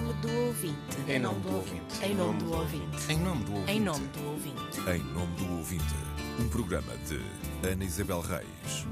nome do ouvinte. Em nome do ouvinte. Em nome do ouvinte. Em nome do ouvinte. Em nome do ouvinte. Em nome do ouvinte, um programa de Ana Isabel Reis.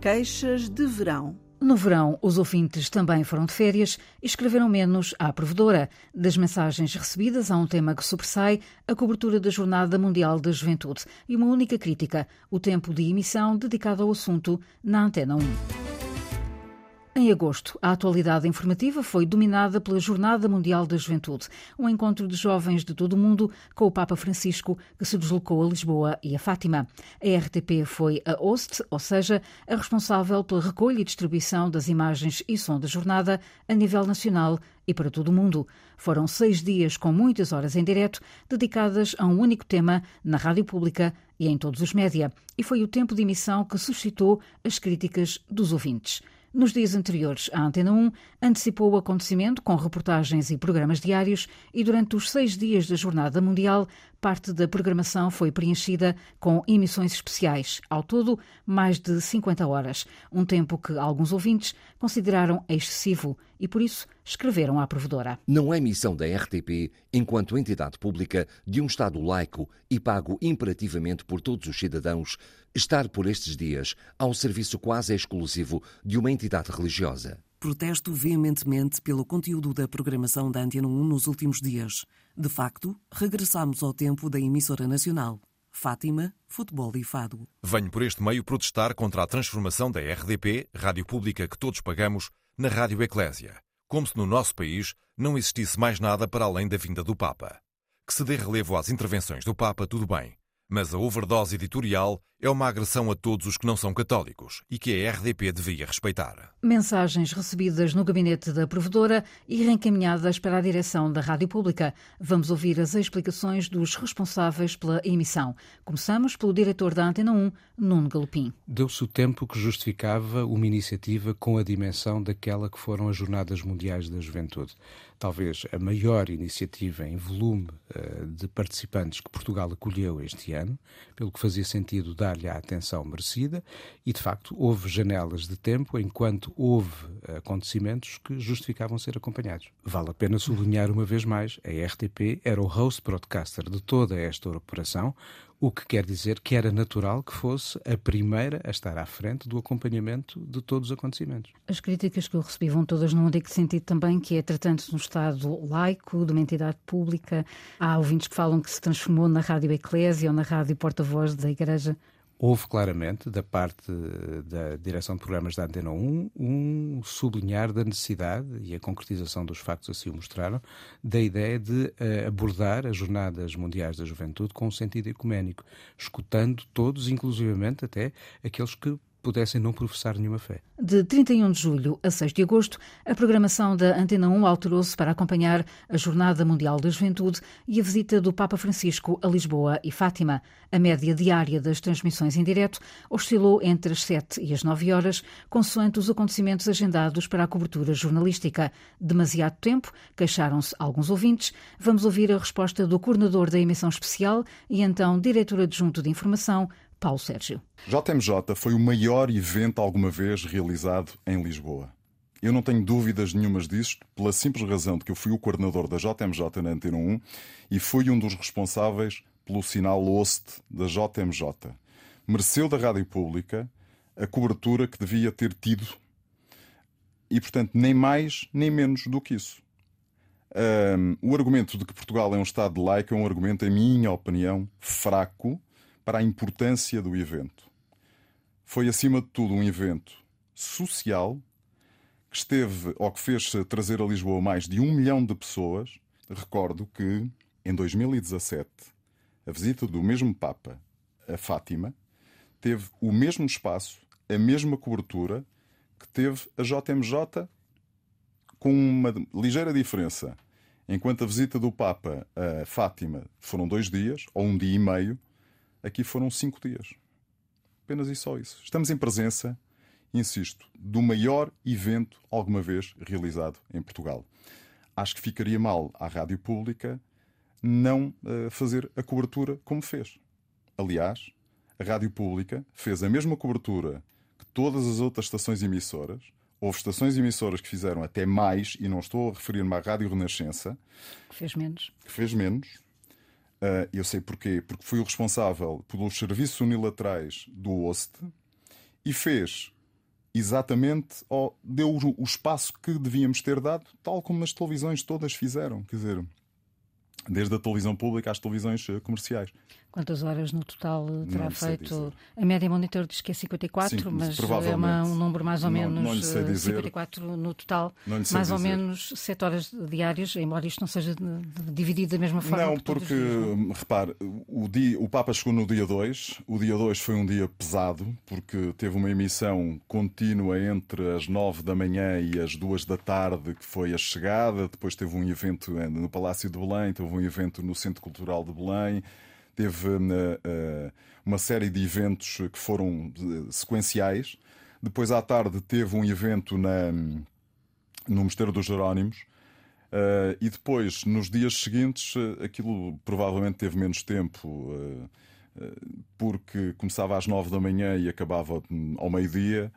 Queixas de verão. No verão, os ouvintes também foram de férias e escreveram menos à provedora. Das mensagens recebidas, há um tema que sobressai: a cobertura da Jornada Mundial da Juventude. E uma única crítica: o tempo de emissão dedicado ao assunto na Antena 1. Em agosto, a atualidade informativa foi dominada pela Jornada Mundial da Juventude, um encontro de jovens de todo o mundo com o Papa Francisco, que se deslocou a Lisboa e a Fátima. A RTP foi a host, ou seja, a responsável pela recolha e distribuição das imagens e som da jornada a nível nacional e para todo o mundo. Foram seis dias com muitas horas em direto, dedicadas a um único tema na rádio pública e em todos os média. E foi o tempo de emissão que suscitou as críticas dos ouvintes. Nos dias anteriores, a Antena 1 antecipou o acontecimento com reportagens e programas diários e durante os seis dias da Jornada Mundial, parte da programação foi preenchida com emissões especiais. Ao todo, mais de 50 horas. Um tempo que alguns ouvintes consideraram excessivo e, por isso, escreveram à provedora. Não é missão da RTP, enquanto entidade pública de um Estado laico e pago imperativamente por todos os cidadãos, estar por estes dias ao serviço quase exclusivo de uma entidade religiosa. Protesto veementemente pelo conteúdo da programação da Antena 1 nos últimos dias. De facto, regressamos ao tempo da emissora nacional. Fátima, futebol e fado. Venho por este meio protestar contra a transformação da RDP, rádio pública que todos pagamos, na Rádio Eclésia. Como se no nosso país não existisse mais nada para além da vinda do Papa. Que se dê relevo às intervenções do Papa, tudo bem. Mas a overdose editorial é uma agressão a todos os que não são católicos e que a RDP devia respeitar. Mensagens recebidas no gabinete da provedora e reencaminhadas para a direção da Rádio Pública. Vamos ouvir as explicações dos responsáveis pela emissão. Começamos pelo diretor da Antena 1, Nuno Galopim. Deu-se o tempo que justificava uma iniciativa com a dimensão daquela que foram as Jornadas Mundiais da Juventude. Talvez a maior iniciativa em volume uh, de participantes que Portugal acolheu este ano, pelo que fazia sentido dar dar-lhe a atenção merecida e, de facto, houve janelas de tempo enquanto houve acontecimentos que justificavam ser acompanhados. Vale a pena sublinhar uma vez mais, a RTP era o host broadcaster de toda esta operação, o que quer dizer que era natural que fosse a primeira a estar à frente do acompanhamento de todos os acontecimentos. As críticas que eu recebi vão todas num único sentido também, que é tratando-se de um Estado laico, de uma entidade pública. Há ouvintes que falam que se transformou na Rádio Eclésia ou na Rádio Porta-Voz da Igreja. Houve claramente, da parte da direção de programas da Antena 1, um sublinhar da necessidade, e a concretização dos factos assim o mostraram, da ideia de uh, abordar as Jornadas Mundiais da Juventude com um sentido ecuménico, escutando todos, inclusivamente até aqueles que pudessem não professar nenhuma fé. De 31 de julho a 6 de agosto, a programação da Antena 1 alterou-se para acompanhar a Jornada Mundial da Juventude e a visita do Papa Francisco a Lisboa e Fátima. A média diária das transmissões em direto oscilou entre as 7 e as 9 horas, consoante os acontecimentos agendados para a cobertura jornalística. Demasiado tempo, queixaram-se alguns ouvintes. Vamos ouvir a resposta do coordenador da emissão especial e então diretor adjunto de informação, Paulo Sérgio. JMJ foi o maior evento alguma vez realizado em Lisboa. Eu não tenho dúvidas nenhumas disto, pela simples razão de que eu fui o coordenador da JMJ na Antena 1 e fui um dos responsáveis pelo sinal host da JMJ. Mereceu da Rádio Pública a cobertura que devia ter tido e, portanto, nem mais nem menos do que isso. Um, o argumento de que Portugal é um Estado laico é um argumento, em minha opinião, fraco para a importância do evento. Foi, acima de tudo, um evento social que esteve ou que fez trazer a Lisboa mais de um milhão de pessoas. Recordo que, em 2017, a visita do mesmo Papa a Fátima teve o mesmo espaço, a mesma cobertura que teve a JMJ, com uma ligeira diferença. Enquanto a visita do Papa a Fátima foram dois dias, ou um dia e meio, Aqui foram cinco dias. Apenas e só isso. Estamos em presença, insisto, do maior evento alguma vez realizado em Portugal. Acho que ficaria mal à rádio pública não uh, fazer a cobertura como fez. Aliás, a rádio pública fez a mesma cobertura que todas as outras estações emissoras, Houve estações emissoras que fizeram até mais, e não estou a referir-me à Rádio Renascença, que fez menos. Que fez menos. Uh, eu sei porquê. Porque fui o responsável pelos serviços unilaterais do OST e fez exatamente, deu o espaço que devíamos ter dado, tal como as televisões todas fizeram. Quer dizer, desde a televisão pública às televisões eh, comerciais. Quantas horas no total terá feito? A média monitor diz que é 54, Sim, mas é uma, um número mais ou menos não, não 54 eh, no total, mais dizer. ou menos 7 horas diárias, embora isto não seja dividido da mesma forma. Não, porque, repare, o, dia, o Papa chegou no dia 2, o dia 2 foi um dia pesado, porque teve uma emissão contínua entre as 9 da manhã e as 2 da tarde, que foi a chegada, depois teve um evento eh, no Palácio de Belém, teve um evento no Centro Cultural de Belém teve uh, uma série de eventos que foram sequenciais. Depois, à tarde, teve um evento na, no Mosteiro dos Jerónimos. E depois, nos dias seguintes, aquilo provavelmente teve menos tempo, porque começava às nove da manhã e acabava ao meio-dia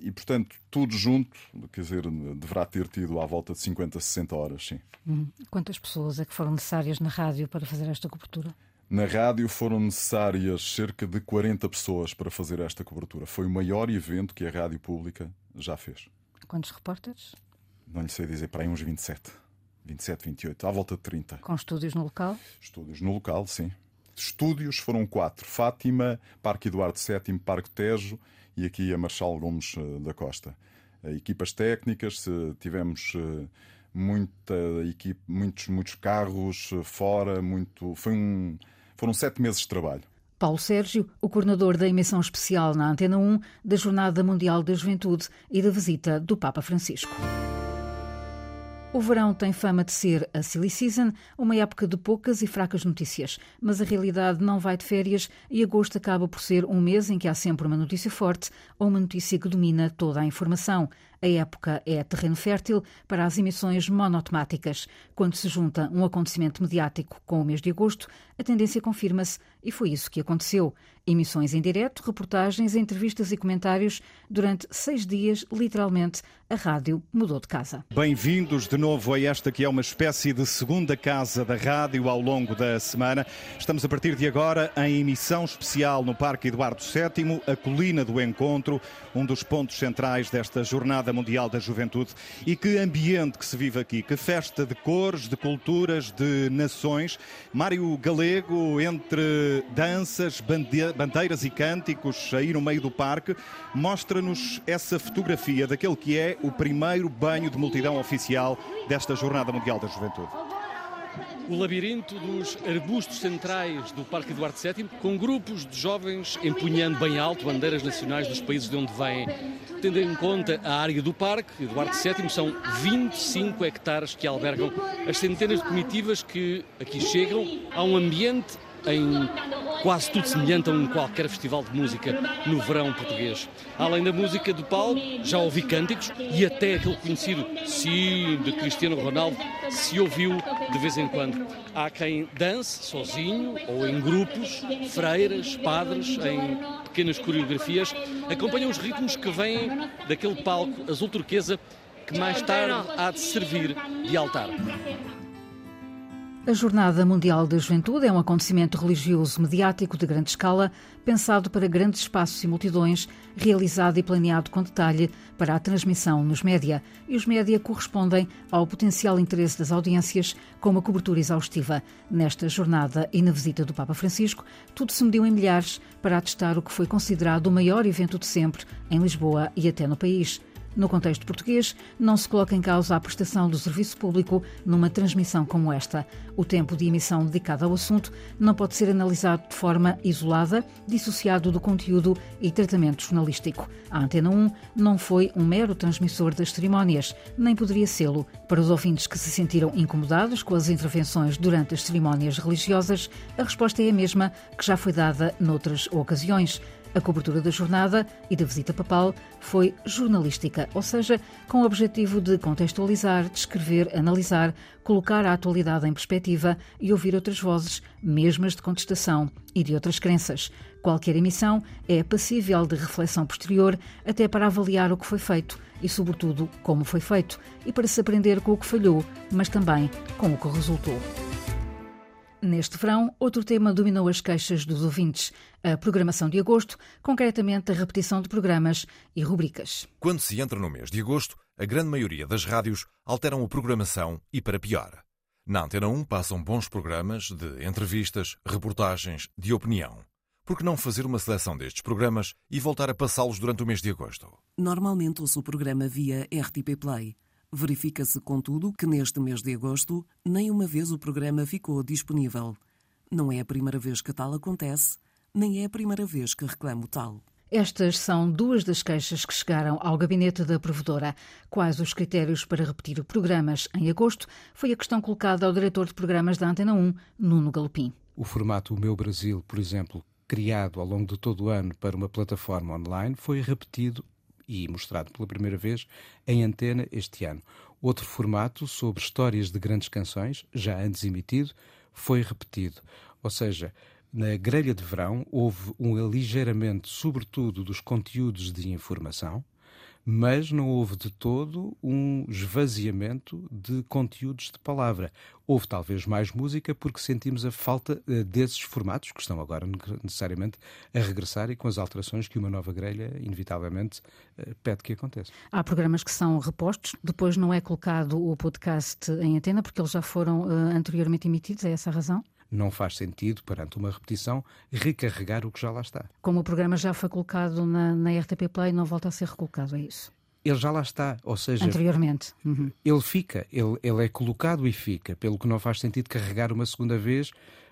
e, portanto, tudo junto, quer dizer, deverá ter tido à volta de 50, 60 horas, sim. Hum. Quantas pessoas é que foram necessárias na rádio para fazer esta cobertura? Na rádio foram necessárias cerca de 40 pessoas para fazer esta cobertura. Foi o maior evento que a rádio pública já fez. Quantos repórteres? Não lhe sei dizer, para aí uns 27. 27, 28, à volta de 30. Com estúdios no local? Estúdios no local, sim. Estúdios foram quatro: Fátima, Parque Eduardo VII, Parque Tejo e aqui a Marchal Gomes eh, da Costa. Equipas técnicas, tivemos eh, muita equipe, muitos, muitos carros eh, fora, muito. Foi um, foram sete meses de trabalho. Paulo Sérgio, o coordenador da emissão especial na Antena 1 da Jornada Mundial da Juventude e da visita do Papa Francisco. O verão tem fama de ser a silly season, uma época de poucas e fracas notícias, mas a realidade não vai de férias e agosto acaba por ser um mês em que há sempre uma notícia forte ou uma notícia que domina toda a informação. A época é terreno fértil para as emissões monotemáticas. Quando se junta um acontecimento mediático com o mês de agosto, a tendência confirma-se e foi isso que aconteceu. Emissões em direto, reportagens, entrevistas e comentários. Durante seis dias, literalmente, a rádio mudou de casa. Bem-vindos de novo a esta que é uma espécie de segunda casa da rádio ao longo da semana. Estamos a partir de agora em emissão especial no Parque Eduardo VII, a Colina do Encontro, um dos pontos centrais desta Jornada Mundial da Juventude. E que ambiente que se vive aqui, que festa de cores, de culturas, de nações. Mário Galego, entre danças, bandeiras e cânticos aí no meio do parque, mostra-nos essa fotografia daquele que é o primeiro banho de multidão oficial desta Jornada Mundial da Juventude. O labirinto dos arbustos centrais do Parque Eduardo VII, com grupos de jovens empunhando bem alto bandeiras nacionais dos países de onde vêm. Tendo em conta a área do Parque Eduardo VII, são 25 hectares que albergam as centenas de comitivas que aqui chegam. Há um ambiente em quase tudo semelhante a um qualquer festival de música no verão português. Além da música do Paulo, já ouvi cânticos e até aquele conhecido Sim de Cristiano Ronaldo se ouviu de vez em quando. Há quem dance sozinho ou em grupos, freiras, padres, em pequenas coreografias, acompanham os ritmos que vêm daquele palco azul turquesa que mais tarde há de servir de altar. A Jornada Mundial da Juventude é um acontecimento religioso mediático de grande escala, pensado para grandes espaços e multidões, realizado e planeado com detalhe para a transmissão nos média. E os média correspondem ao potencial interesse das audiências com uma cobertura exaustiva. Nesta jornada e na visita do Papa Francisco, tudo se mediu em milhares para atestar o que foi considerado o maior evento de sempre em Lisboa e até no país. No contexto português, não se coloca em causa a prestação do serviço público numa transmissão como esta. O tempo de emissão dedicado ao assunto não pode ser analisado de forma isolada, dissociado do conteúdo e tratamento jornalístico. A Antena 1 não foi um mero transmissor das cerimónias, nem poderia sê-lo. Para os ouvintes que se sentiram incomodados com as intervenções durante as cerimónias religiosas, a resposta é a mesma que já foi dada noutras ocasiões. A cobertura da jornada e da visita papal foi jornalística, ou seja, com o objetivo de contextualizar, descrever, analisar, colocar a atualidade em perspectiva e ouvir outras vozes, mesmas de contestação e de outras crenças. Qualquer emissão é passível de reflexão posterior, até para avaliar o que foi feito e, sobretudo, como foi feito, e para se aprender com o que falhou, mas também com o que resultou. Neste verão, outro tema dominou as queixas dos ouvintes: a programação de agosto, concretamente a repetição de programas e rubricas. Quando se entra no mês de agosto, a grande maioria das rádios alteram a programação e para pior. Na Antena 1 passam bons programas de entrevistas, reportagens, de opinião. Por que não fazer uma seleção destes programas e voltar a passá-los durante o mês de agosto? Normalmente ouço o programa via RTP Play. Verifica-se, contudo, que neste mês de agosto nem uma vez o programa ficou disponível. Não é a primeira vez que tal acontece, nem é a primeira vez que reclamo tal. Estas são duas das queixas que chegaram ao gabinete da provedora. Quais os critérios para repetir programas em agosto foi a questão colocada ao diretor de programas da Antena 1, Nuno Galopim. O formato O Meu Brasil, por exemplo, criado ao longo de todo o ano para uma plataforma online, foi repetido e mostrado pela primeira vez em antena este ano. Outro formato sobre histórias de grandes canções, já antes emitido, foi repetido. Ou seja, na grelha de verão houve um aligeiramento, sobretudo, dos conteúdos de informação, mas não houve de todo um esvaziamento de conteúdos de palavra. Houve talvez mais música porque sentimos a falta uh, desses formatos que estão agora necessariamente a regressar e com as alterações que uma nova grelha, inevitavelmente, uh, pede que aconteça. Há programas que são repostos, depois não é colocado o podcast em antena porque eles já foram uh, anteriormente emitidos, é essa a razão? Não faz sentido, perante uma repetição, recarregar o que já lá está. Como o programa já foi colocado na, na RTP Play, não volta a ser recolocado, é isso? Ele já lá está, ou seja... Anteriormente. Uhum. Ele fica, ele, ele é colocado e fica, pelo que não faz sentido carregar uma segunda vez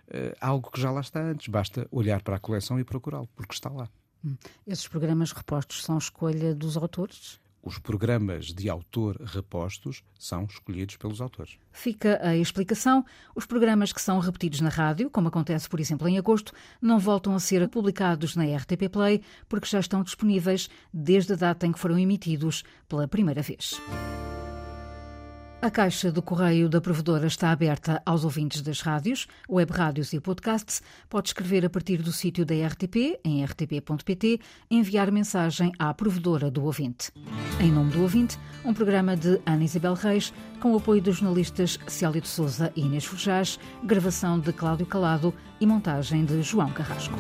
uh, algo que já lá está antes. Basta olhar para a coleção e procurá-lo, porque está lá. Hum. Esses programas repostos são escolha dos autores? Os programas de autor repostos são escolhidos pelos autores. Fica a explicação. Os programas que são repetidos na rádio, como acontece, por exemplo, em agosto, não voltam a ser publicados na RTP Play porque já estão disponíveis desde a data em que foram emitidos pela primeira vez. A caixa do correio da provedora está aberta aos ouvintes das rádios, web rádios e podcasts. Pode escrever a partir do sítio da RTP, em rtp.pt, enviar mensagem à provedora do ouvinte. Em nome do ouvinte, um programa de Ana Isabel Reis, com o apoio dos jornalistas Célia de Souza e Inês Forjás, gravação de Cláudio Calado e montagem de João Carrasco.